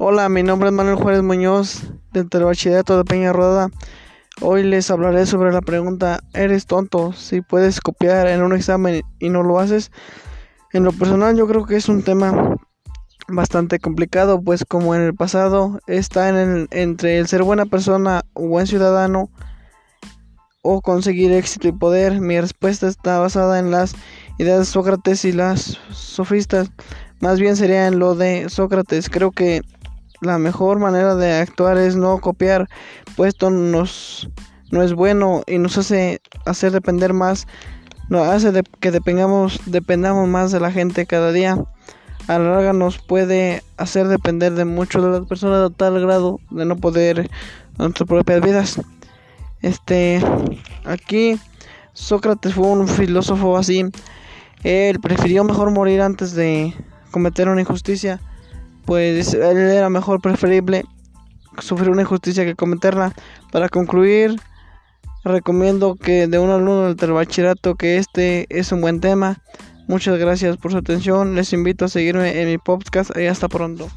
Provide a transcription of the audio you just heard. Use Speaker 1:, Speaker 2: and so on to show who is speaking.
Speaker 1: Hola, mi nombre es Manuel Juárez Muñoz del Telebachillerato de Peña Rodada. Hoy les hablaré sobre la pregunta ¿Eres tonto si puedes copiar en un examen y no lo haces? En lo personal yo creo que es un tema bastante complicado, pues como en el pasado está en el, entre el ser buena persona o buen ciudadano o conseguir éxito y poder. Mi respuesta está basada en las ideas de Sócrates y las sofistas. Más bien sería en lo de Sócrates. Creo que la mejor manera de actuar es no copiar, puesto nos no es bueno y nos hace hacer depender más, nos hace de, que dependamos, dependamos más de la gente cada día. A la larga nos puede hacer depender de mucho de las personas a tal grado de no poder nuestras propias vidas. Este, aquí Sócrates fue un filósofo así. Él prefirió mejor morir antes de cometer una injusticia pues era mejor preferible sufrir una injusticia que cometerla. Para concluir, recomiendo que de un alumno del bachillerato que este es un buen tema. Muchas gracias por su atención. Les invito a seguirme en mi podcast y hasta pronto.